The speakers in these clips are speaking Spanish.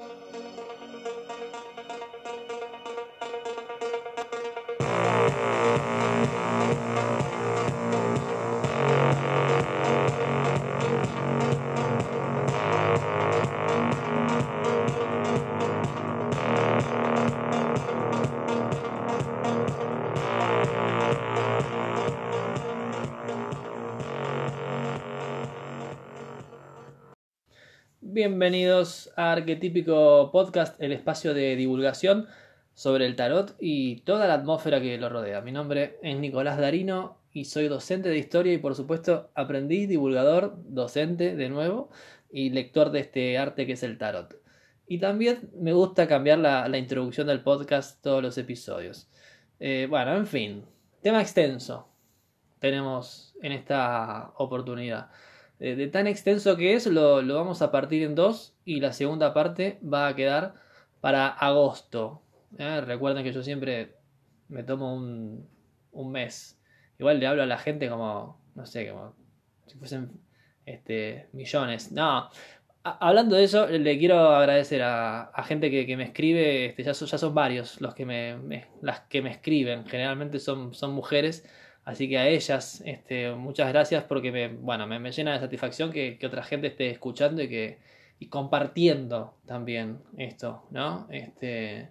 you Bienvenidos a Arquetípico Podcast, el espacio de divulgación sobre el tarot y toda la atmósfera que lo rodea. Mi nombre es Nicolás Darino y soy docente de historia y por supuesto aprendiz, divulgador, docente de nuevo y lector de este arte que es el tarot. Y también me gusta cambiar la, introducción del podcast todos los episodios. Eh, bueno, en fin, tema extenso tenemos en esta oportunidad. Eh, de tan extenso que es, lo, vamos a partir en dos y la segunda parte va a quedar para agosto. ¿eh? Recuerden que yo siempre me tomo un, un, mes. Igual le hablo a la gente como, no sé, como si fuesen este, millones. No, hablando de eso, le quiero agradecer a, gente que, me escribe, este, ya, son, ya son varios los que me, las que me escriben, generalmente son, son mujeres Así que a ellas, este, muchas gracias porque me, bueno, me, llena de satisfacción que, otra gente esté escuchando y que y compartiendo también esto, ¿no? Este,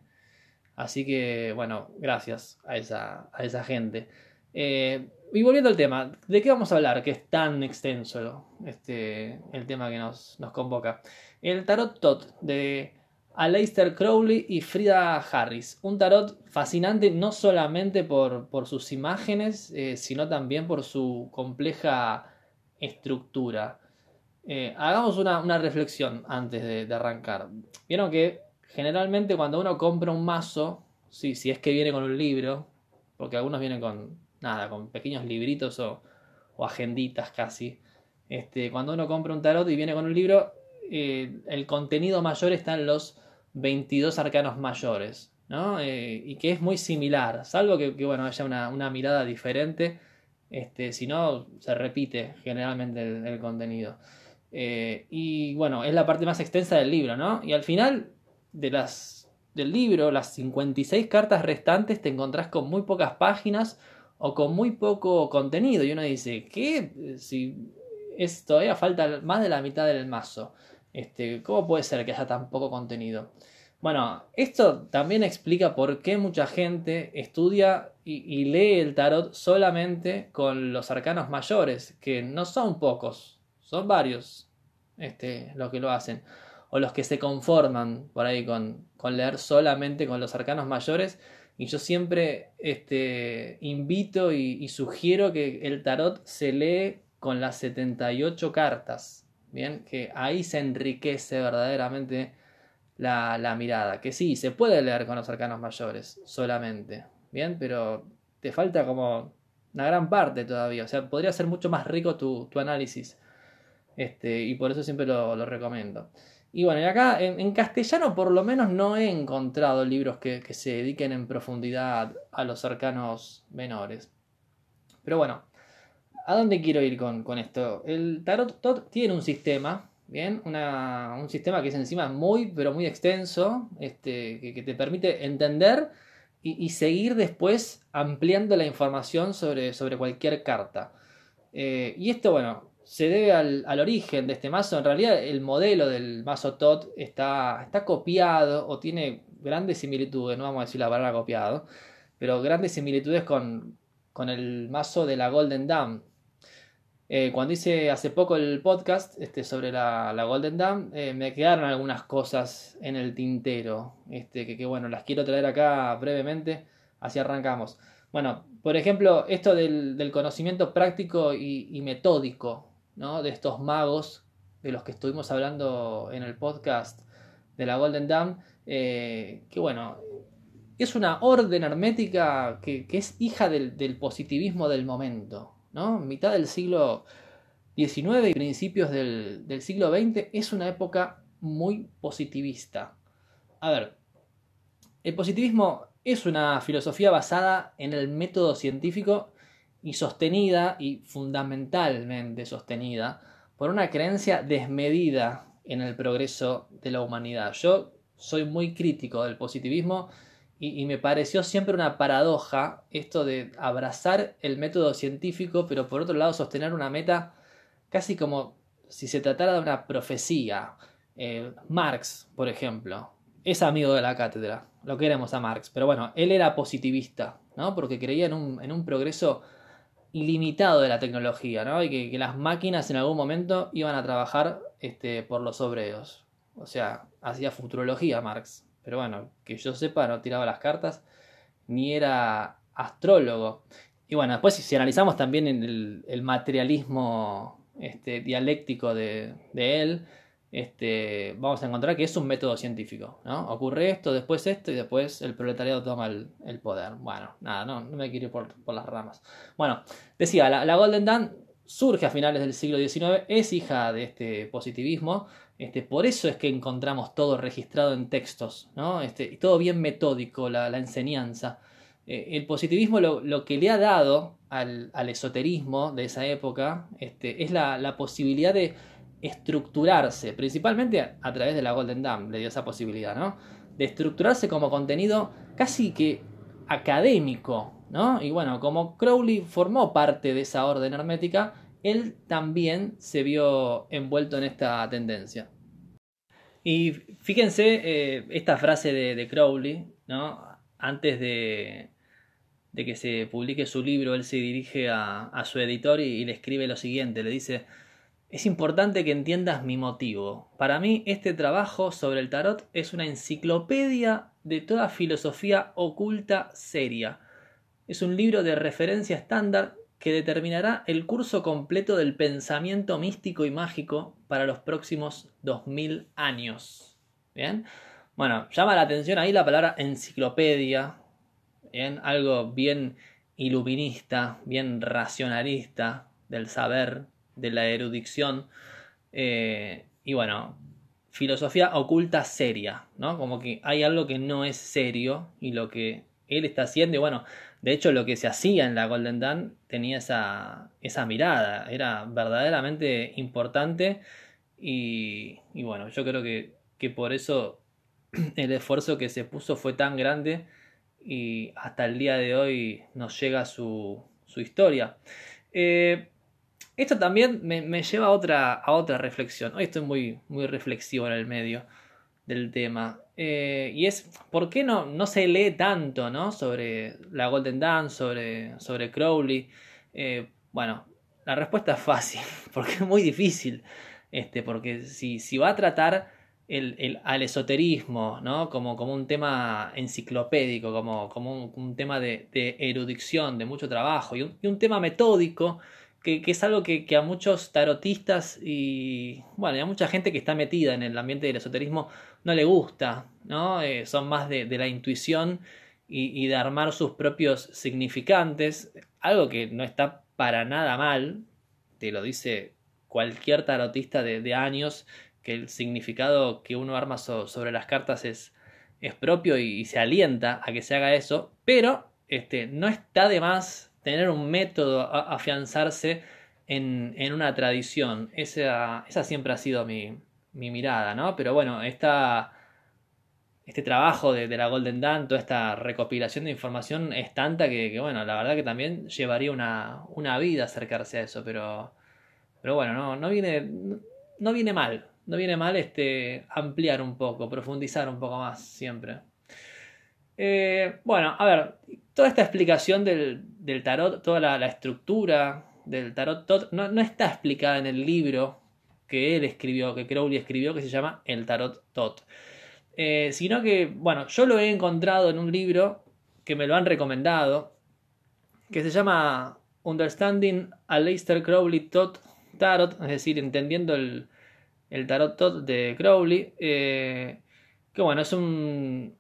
así que, bueno, gracias a esa, a esa gente. Eh, y volviendo al tema, ¿de qué vamos a hablar? Que es tan extenso este, el tema que nos, nos convoca. El tarot Tot de Aleister Crowley y Frida Harris. Un tarot fascinante no solamente por, sus imágenes, eh, sino también por su compleja estructura. Eh, hagamos una, reflexión antes de, arrancar. Vieron que generalmente cuando uno compra un mazo, si es que viene con un libro, porque algunos vienen con nada, con pequeños libritos o, agenditas casi. Este, cuando uno compra un tarot y viene con un libro, eh, el contenido mayor está en los 22 arcanos mayores, ¿no? Eh, y que es muy similar, salvo que, bueno, haya una, mirada diferente, este, si no, se repite generalmente el, contenido. Eh, y bueno, es la parte más extensa del libro, ¿no? Y al final de las, del libro, las 56 cartas restantes, te encontrás con muy pocas páginas o con muy poco contenido. Y uno dice, ¿qué? Si es, todavía falta más de la mitad del mazo. Este, ¿Cómo puede ser que haya tan poco contenido? Bueno, esto también explica por qué mucha gente estudia y, lee el tarot solamente con los arcanos mayores, que no son pocos, son varios este, los que lo hacen, o los que se conforman por ahí con, leer solamente con los arcanos mayores. Y yo siempre este, invito y, y sugiero que el tarot se lee con las 78 cartas Bien, que ahí se enriquece verdaderamente la, mirada. Que sí, se puede leer con los arcanos mayores solamente. Bien, pero te falta como una gran parte todavía. O sea, podría ser mucho más rico tu, análisis. Este, y por eso siempre lo, recomiendo. Y bueno, y acá en, castellano por lo menos no he encontrado libros que, que, se dediquen en profundidad a los arcanos menores. Pero bueno, ¿A dónde quiero ir con, esto? El Tarot Tot tiene un sistema, ¿bien? un sistema que es encima muy, pero muy extenso, este, que, te permite entender y, seguir después ampliando la información sobre, sobre cualquier carta. Eh, y esto, bueno, se debe al, origen de este mazo. En realidad, el modelo del mazo Tot está, está copiado o tiene grandes similitudes, no vamos a decir la palabra copiado, pero grandes similitudes con, con el mazo de la Golden Dawn eh, cuando hice hace poco el podcast este, sobre la, Golden Dam, eh, me quedaron algunas cosas en el tintero, este, que, bueno, las quiero traer acá brevemente, así arrancamos. Bueno, por ejemplo, esto del, conocimiento práctico y, metódico ¿no? de estos magos de los que estuvimos hablando en el podcast de la Golden Dam, eh, que bueno, es una orden hermética que, es hija del positivismo del momento. Mitad del siglo XIX y principios del, siglo XX es una época muy positivista. A ver, el positivismo es una filosofía basada en el método científico y sostenida y fundamentalmente sostenida por una creencia desmedida en el progreso de la humanidad. Yo soy muy crítico del positivismo y, me pareció siempre una paradoja esto de abrazar el método científico, pero por otro lado sostener una meta casi como si se tratara de una profecía. Eh, Marx, por ejemplo, es amigo de la cátedra, lo queremos a Marx, pero bueno, él era positivista, ¿no? Porque creía en un, en un progreso ilimitado de la tecnología, ¿no? Y que, que, las máquinas en algún momento iban a trabajar este, por los obreros. O sea, hacía futurología Marx. Pero bueno, que yo sepa, no tiraba las cartas, ni era astrólogo. Y bueno, después si analizamos también el, materialismo este, dialéctico de, él, este, vamos a encontrar que es un método científico. ¿no? Ocurre esto, después esto y después el proletariado toma el, poder. Bueno, nada, no, no me quiero ir por, por las ramas. Bueno, decía, la, la Golden Dawn surge a finales del siglo XIX, es hija de este positivismo, este, por eso es que encontramos todo registrado en textos, ¿no? Este, todo bien metódico, la, enseñanza. Eh, el positivismo lo, que le ha dado al, esoterismo de esa época este, es la, posibilidad de estructurarse, principalmente a, través de la Golden Dawn, le dio esa posibilidad, ¿no? De estructurarse como contenido casi que académico, ¿no? Y bueno, como Crowley formó parte de esa orden hermética, él también se vio envuelto en esta tendencia. Y fíjense eh, esta frase de, Crowley, ¿no? Antes de, de, que se publique su libro, él se dirige a, su editor y, le escribe lo siguiente, le dice, es importante que entiendas mi motivo. Para mí este trabajo sobre el tarot es una enciclopedia de toda filosofía oculta seria. Es un libro de referencia estándar que determinará el curso completo del pensamiento místico y mágico para los próximos 2000 años. ¿Bien? Bueno, llama la atención ahí la palabra enciclopedia, ¿bien? Algo bien iluminista, bien racionalista del saber, de la erudición. Eh, y bueno, filosofía oculta seria, ¿no? Como que hay algo que no es serio y lo que él está haciendo, y bueno, de hecho, lo que se hacía en la Golden Dawn tenía esa, esa mirada, era verdaderamente importante y, bueno, yo creo que, que, por eso el esfuerzo que se puso fue tan grande y hasta el día de hoy nos llega su, su historia. Eh, esto también me, me, lleva a otra, a otra reflexión. Hoy estoy muy, muy reflexivo en el medio del tema. Eh, y es, ¿por qué no, no se lee tanto ¿no? sobre la Golden Dawn, sobre, sobre Crowley? Eh, bueno, la respuesta es fácil, porque es muy difícil. Este, porque si, si va a tratar el, el, al esoterismo ¿no? como, como un tema enciclopédico, como, como un, tema de, de, erudición, de mucho trabajo, y un, y un tema metódico, que, es algo que, a muchos tarotistas y bueno, a mucha gente que está metida en el ambiente del esoterismo no le gusta, ¿no? Eh, son más de, la intuición y, y, de armar sus propios significantes, algo que no está para nada mal, te lo dice cualquier tarotista de, de años, que el significado que uno arma sobre las cartas es, es propio y, y, se alienta a que se haga eso, pero este, no está de más tener un método, afianzarse en, en, una tradición. Esa, esa siempre ha sido mi, mi mirada, ¿no? Pero bueno, esta, este trabajo de, de, la Golden Dawn, toda esta recopilación de información es tanta que, que bueno, la verdad que también llevaría una, una, vida acercarse a eso, pero, pero bueno, no, no, viene, no viene mal, no viene mal este, ampliar un poco, profundizar un poco más siempre. Eh, bueno, a ver, toda esta explicación del, tarot, toda la, estructura del tarot tot, no, no está explicada en el libro que él escribió, que Crowley escribió, que se llama El Tarot Tot. Eh, sino que, bueno, yo lo he encontrado en un libro que me lo han recomendado, que se llama Understanding Aleister Crowley Tot Tarot, es decir, entendiendo el, el Tarot Tot de Crowley, eh, que bueno, es un,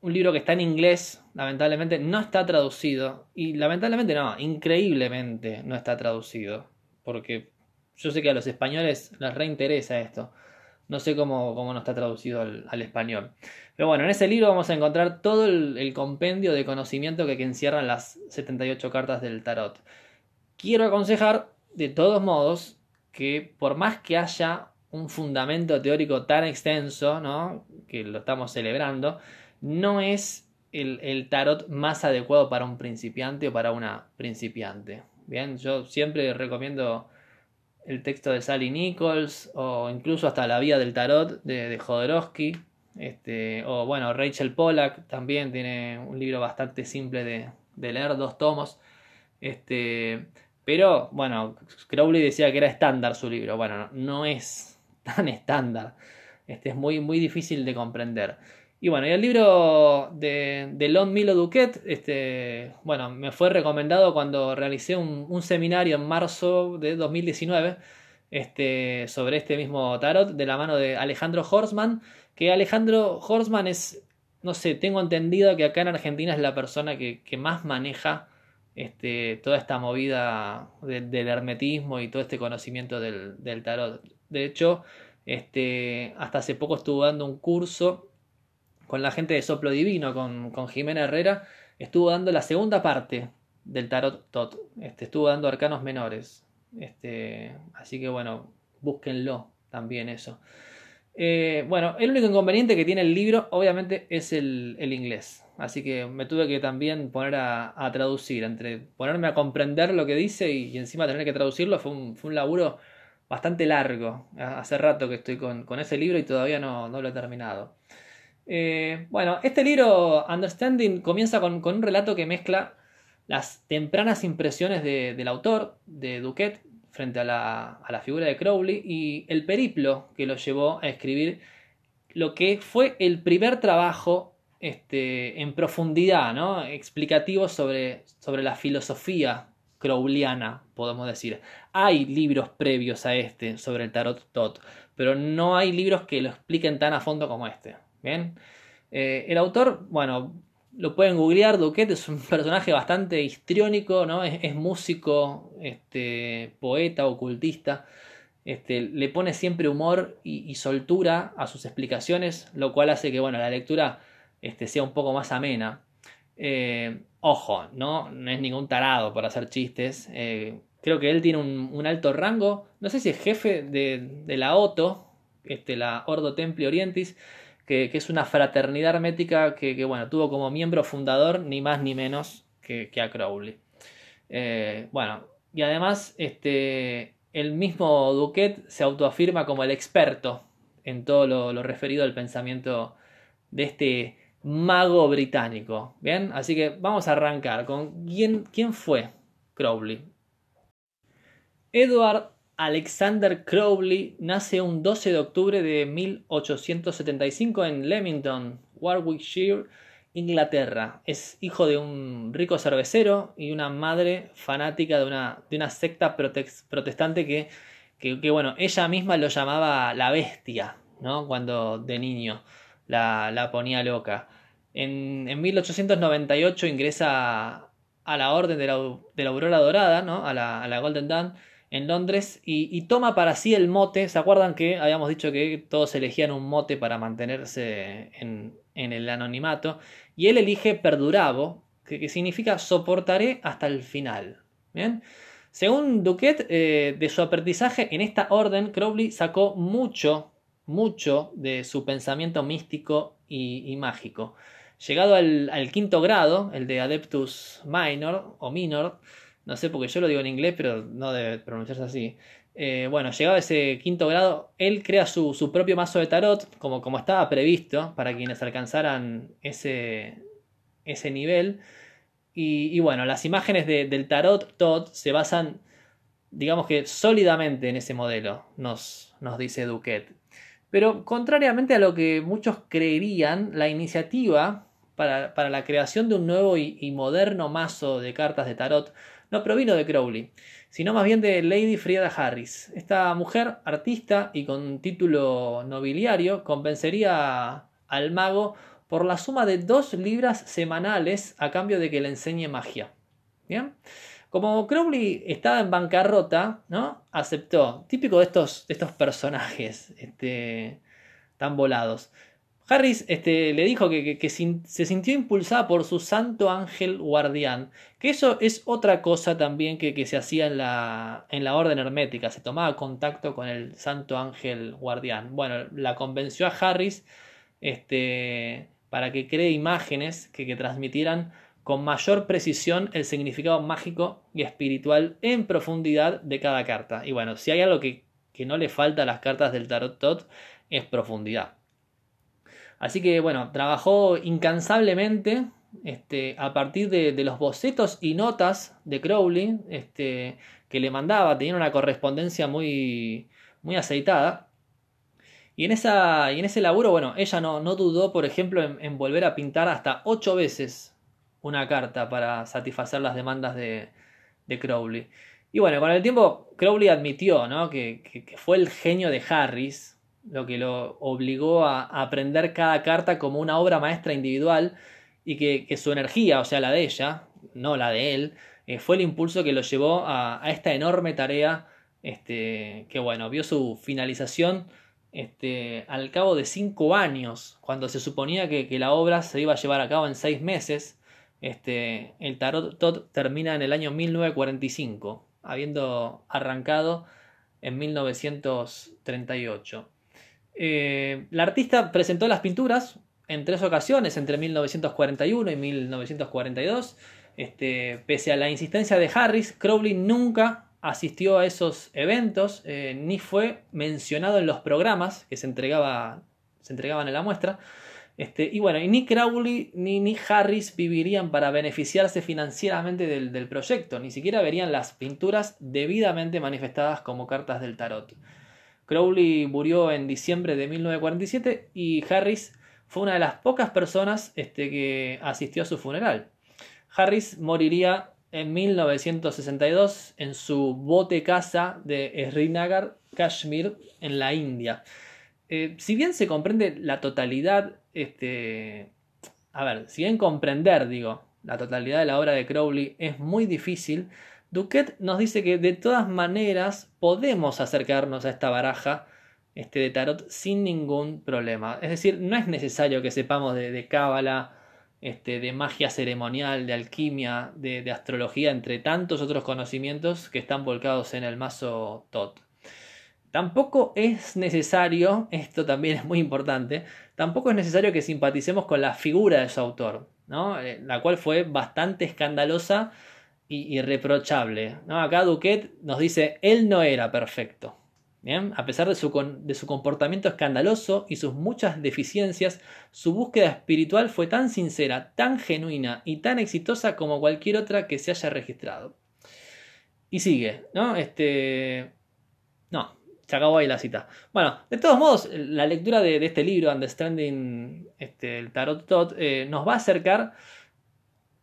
un libro que está en inglés, lamentablemente no está traducido, y lamentablemente no, increíblemente no está traducido, porque yo sé que a los españoles les reinteresa esto. No sé cómo, cómo no está traducido al, español. Pero bueno, en ese libro vamos a encontrar todo el, el compendio de conocimiento que, que, encierran las 78 cartas del tarot. Quiero aconsejar, de todos modos, que por más que haya un fundamento teórico tan extenso, ¿no? que lo estamos celebrando, no es el, tarot más adecuado para un principiante o para una principiante. Bien, yo siempre recomiendo el texto de Sally Nichols o incluso hasta La Vía del Tarot de, de Jodorowsky. Este, o bueno, Rachel Pollack también tiene un libro bastante simple de, de leer, dos tomos. Este, pero bueno, Crowley decía que era estándar su libro. Bueno, no es tan estándar. Este es muy, muy difícil de comprender. Y bueno, el libro de, de Lon Milo Duquet, este, bueno, me fue recomendado cuando realicé un, seminario en marzo de 2019 este, sobre este mismo tarot de la mano de Alejandro Horsman, que Alejandro Horsman es, no sé, tengo entendido que acá en Argentina es la persona que, más maneja este, toda esta movida del hermetismo y todo este conocimiento del, del tarot. De hecho, este, hasta hace poco estuvo dando un curso con la gente de Soplo Divino, con, con Jimena Herrera, estuvo dando la segunda parte del Tarot Tot. Este, estuvo dando arcanos menores. Este, así que bueno, búsquenlo también eso. Eh, bueno, el único inconveniente que tiene el libro, obviamente, es el, inglés. Así que me tuve que también poner a, traducir. Entre ponerme a comprender lo que dice y, encima tener que traducirlo fue un, fue un, laburo bastante largo. Hace rato que estoy con, ese libro y todavía no, no lo he terminado. Eh, bueno, este libro, Understanding, comienza con, un relato que mezcla las tempranas impresiones del autor, de Duquet, frente a la, figura de Crowley, y el periplo que lo llevó a escribir lo que fue el primer trabajo este, en profundidad, explicativo sobre, sobre la filosofía crowleyana, podemos decir. Hay libros previos a este sobre el tarot tot, pero no hay libros que lo expliquen tan a fondo como este. Bien. Eh, el autor, bueno, lo pueden googlear, Duquet es un personaje bastante histriónico, ¿no? Es, músico, este, poeta, ocultista. Este, le pone siempre humor y, soltura a sus explicaciones, lo cual hace que bueno, la lectura este, sea un poco más amena. Eh, ojo, ¿no? no es ningún tarado por hacer chistes. Eh, creo que él tiene un, alto rango. No sé si es jefe de, de la OTO, este, la Ordo Templi Orientis que, es una fraternidad hermética que, bueno, tuvo como miembro fundador ni más ni menos que, a Crowley. Eh, bueno, y además este, el mismo Duquet se autoafirma como el experto en todo lo, referido al pensamiento de este mago británico. Bien, así que vamos a arrancar con quién, quién fue Crowley. Edward Alexander Crowley nace un 12 de octubre de 1875 en Leamington, Warwickshire, Inglaterra. Es hijo de un rico cervecero y una madre fanática de una, de una secta protestante que, que, bueno, ella misma lo llamaba la bestia, ¿no? Cuando de niño la, la ponía loca. En, en, 1898 ingresa a la Orden de la, de la Aurora Dorada, ¿no? a, la, a la Golden Dawn en Londres y, toma para sí el mote. ¿Se acuerdan que habíamos dicho que todos elegían un mote para mantenerse en, el anonimato? Y él elige Perdurabo, que, significa soportaré hasta el final. Según Duquet, eh, de su aprendizaje en esta orden, Crowley sacó mucho, mucho de su pensamiento místico y, mágico. Llegado al, al, quinto grado, el de Adeptus Minor o Minor, no sé porque yo lo digo en inglés, pero no debe pronunciarse así. Eh, bueno, llegado a ese quinto grado, él crea su, propio mazo de tarot, como, como estaba previsto, para quienes alcanzaran ese, ese nivel. Y, bueno, las imágenes del tarot Todd se basan, digamos que sólidamente en ese modelo, nos, nos dice Duquet. Pero contrariamente a lo que muchos creerían, la iniciativa para, la creación de un nuevo y moderno mazo de cartas de tarot no provino de Crowley, sino más bien de Lady Frieda Harris. Esta mujer, artista y con título nobiliario, convencería al mago por la suma de dos libras semanales a cambio de que le enseñe magia. Bien. Como Crowley estaba en bancarrota, ¿no? Aceptó. Típico de estos, estos personajes este, tan volados. Harris este, le dijo que, se sintió impulsada por su santo ángel guardián, que eso es otra cosa también que, se hacía en la, en la orden hermética, se tomaba contacto con el santo ángel guardián. Bueno, la convenció a Harris este, para que cree imágenes que, transmitieran con mayor precisión el significado mágico y espiritual en profundidad de cada carta. Y bueno, si hay algo que, que no le falta a las cartas del Tarot es profundidad. Así que bueno, trabajó incansablemente este, a partir de, los bocetos y notas de Crowley este, que le mandaba, tenía una correspondencia muy, muy aceitada. Y en, esa, y en ese laburo, bueno, ella no, no dudó, por ejemplo, en, volver a pintar hasta ocho veces una carta para satisfacer las demandas de, de Crowley. Y bueno, con el tiempo Crowley admitió ¿no? que, que, fue el genio de Harris lo que lo obligó a, aprender cada carta como una obra maestra individual y que, su energía, o sea, la de ella, no la de él, eh, fue el impulso que lo llevó a, esta enorme tarea este, que, bueno, vio su finalización este, al cabo de cinco años, cuando se suponía que, la obra se iba a llevar a cabo en seis meses. Este, el tarot tot termina en el año 1945, habiendo arrancado en 1938. Eh, la artista presentó las pinturas en tres ocasiones, entre 1941 y 1942. Este, pese a la insistencia de Harris, Crowley nunca asistió a esos eventos, eh, ni fue mencionado en los programas que se, entregaba, se entregaban en la muestra. Este, y bueno, ni Crowley ni, Harris vivirían para beneficiarse financieramente del proyecto, ni siquiera verían las pinturas debidamente manifestadas como cartas del tarot. Crowley murió en diciembre de 1947 y Harris fue una de las pocas personas este, que asistió a su funeral. Harris moriría en 1962 en su bote casa de Srinagar, Kashmir, en la India. Eh, si bien se comprende la totalidad, este, a ver, si bien comprender, digo, la totalidad de la obra de Crowley es muy difícil, Duquet nos dice que de todas maneras podemos acercarnos a esta baraja este, de tarot sin ningún problema. Es decir, no es necesario que sepamos de cábala, este, de magia ceremonial, de alquimia, de, astrología, entre tantos otros conocimientos que están volcados en el mazo Tot. Tampoco es necesario, esto también es muy importante, tampoco es necesario que simpaticemos con la figura de su autor, ¿no? Eh, la cual fue bastante escandalosa irreprochable. Acá Duquet nos dice, él no era perfecto. ¿Bien? A pesar de su, de su comportamiento escandaloso y sus muchas deficiencias, su búsqueda espiritual fue tan sincera, tan genuina y tan exitosa como cualquier otra que se haya registrado. Y sigue, ¿no? Este. No, se acabó ahí la cita. Bueno, de todos modos, la lectura de, este libro, Understanding este, el Tarot Tot, eh, nos va a acercar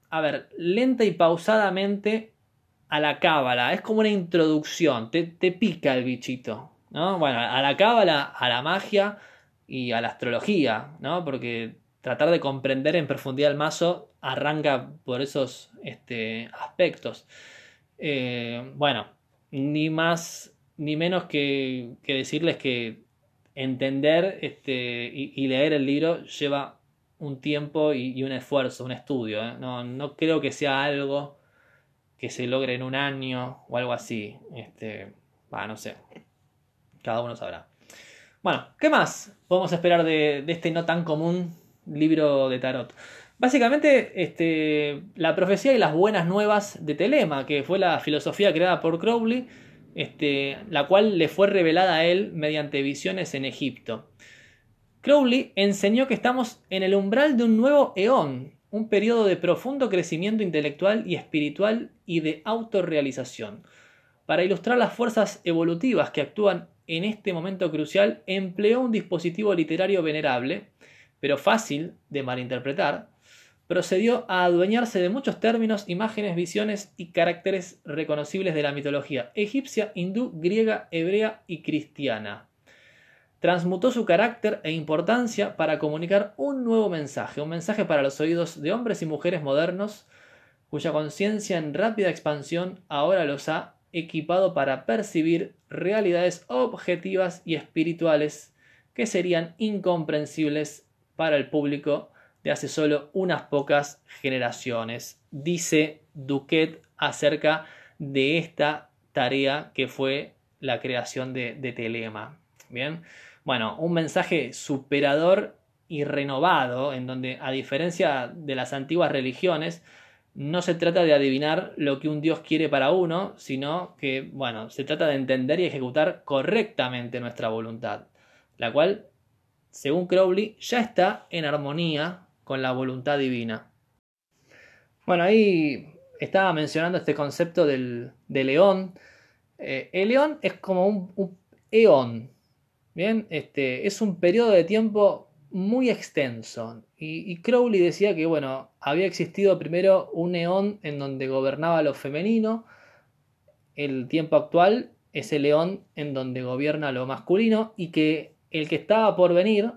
a ver, lenta y pausadamente a la cábala. Es como una introducción, te, pica el bichito. ¿no? Bueno, a la cábala, a la magia y a la astrología, ¿no? Porque tratar de comprender en profundidad el mazo arranca por esos este, aspectos. Eh, bueno, ni más ni menos que, decirles que entender este, y, leer el libro lleva un tiempo y, un esfuerzo, un estudio. ¿eh? No, no, creo que sea algo que se logre en un año o algo así. Este, no sé. Cada uno sabrá. Bueno, ¿qué más podemos esperar de, este no tan común libro de tarot? Básicamente, este, la profecía y las buenas nuevas de Telema, que fue la filosofía creada por Crowley, este, la cual le fue revelada a él mediante visiones en Egipto. Crowley enseñó que estamos en el umbral de un nuevo eón, un periodo de profundo crecimiento intelectual y espiritual y de autorrealización. Para ilustrar las fuerzas evolutivas que actúan en este momento crucial, empleó un dispositivo literario venerable, pero fácil de malinterpretar, procedió a adueñarse de muchos términos, imágenes, visiones y caracteres reconocibles de la mitología egipcia, hindú, griega, hebrea y cristiana transmutó su carácter e importancia para comunicar un nuevo mensaje, un mensaje para los oídos de hombres y mujeres modernos cuya conciencia en rápida expansión ahora los ha equipado para percibir realidades objetivas y espirituales que serían incomprensibles para el público de hace solo unas pocas generaciones. Dice Duquet acerca de esta tarea que fue la creación de, de Telema. Bien, bueno, un mensaje superador y renovado, en donde, a diferencia de las antiguas religiones, no se trata de adivinar lo que un Dios quiere para uno, sino que, bueno, se trata de entender y ejecutar correctamente nuestra voluntad, la cual, según Crowley, ya está en armonía con la voluntad divina. Bueno, ahí estaba mencionando este concepto del, león. Eh, el león es como un eón, ¿bien? Este, es un periodo de tiempo muy extenso. Y, Crowley decía que, bueno, había existido primero un león en donde gobernaba lo femenino. El tiempo actual es el león en donde gobierna lo masculino. Y que el que estaba por venir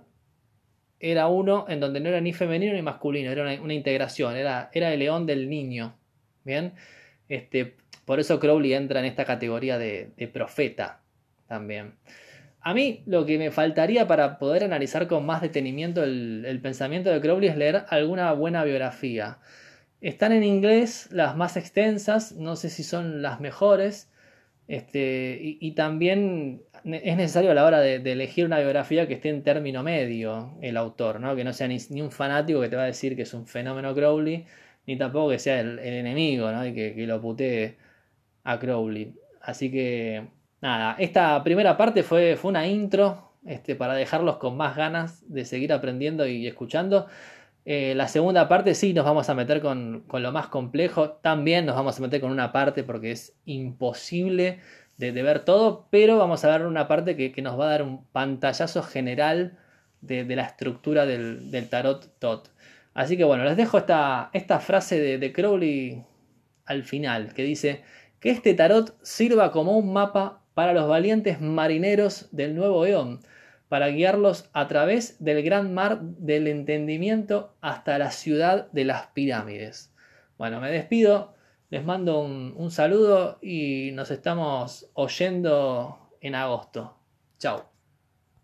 era uno en donde no era ni femenino ni masculino, era una, integración, era, era, el león del niño. Bien, este, por eso Crowley entra en esta categoría de, de profeta también. A mí lo que me faltaría para poder analizar con más detenimiento el, pensamiento de Crowley es leer alguna buena biografía. Están en inglés las más extensas, no sé si son las mejores, este, y, también es necesario a la hora de, elegir una biografía que esté en término medio el autor, ¿no? que no sea ni, un fanático que te va a decir que es un fenómeno Crowley, ni tampoco que sea el, enemigo ¿no? y que, que lo putee a Crowley. Así que nada, esta primera parte fue, fue una intro este, para dejarlos con más ganas de seguir aprendiendo y escuchando. Eh, la segunda parte sí nos vamos a meter con, lo más complejo. También nos vamos a meter con una parte porque es imposible de, ver todo, pero vamos a ver una parte que, nos va a dar un pantallazo general de, la estructura del, tarot tot. Así que bueno, les dejo esta, esta frase de, de Crowley al final, que dice que este tarot sirva como un mapa para los valientes marineros del nuevo eón, para guiarlos a través del gran mar del entendimiento hasta la ciudad de las pirámides. Bueno, me despido, les mando un, un saludo y nos estamos oyendo en agosto. Chao.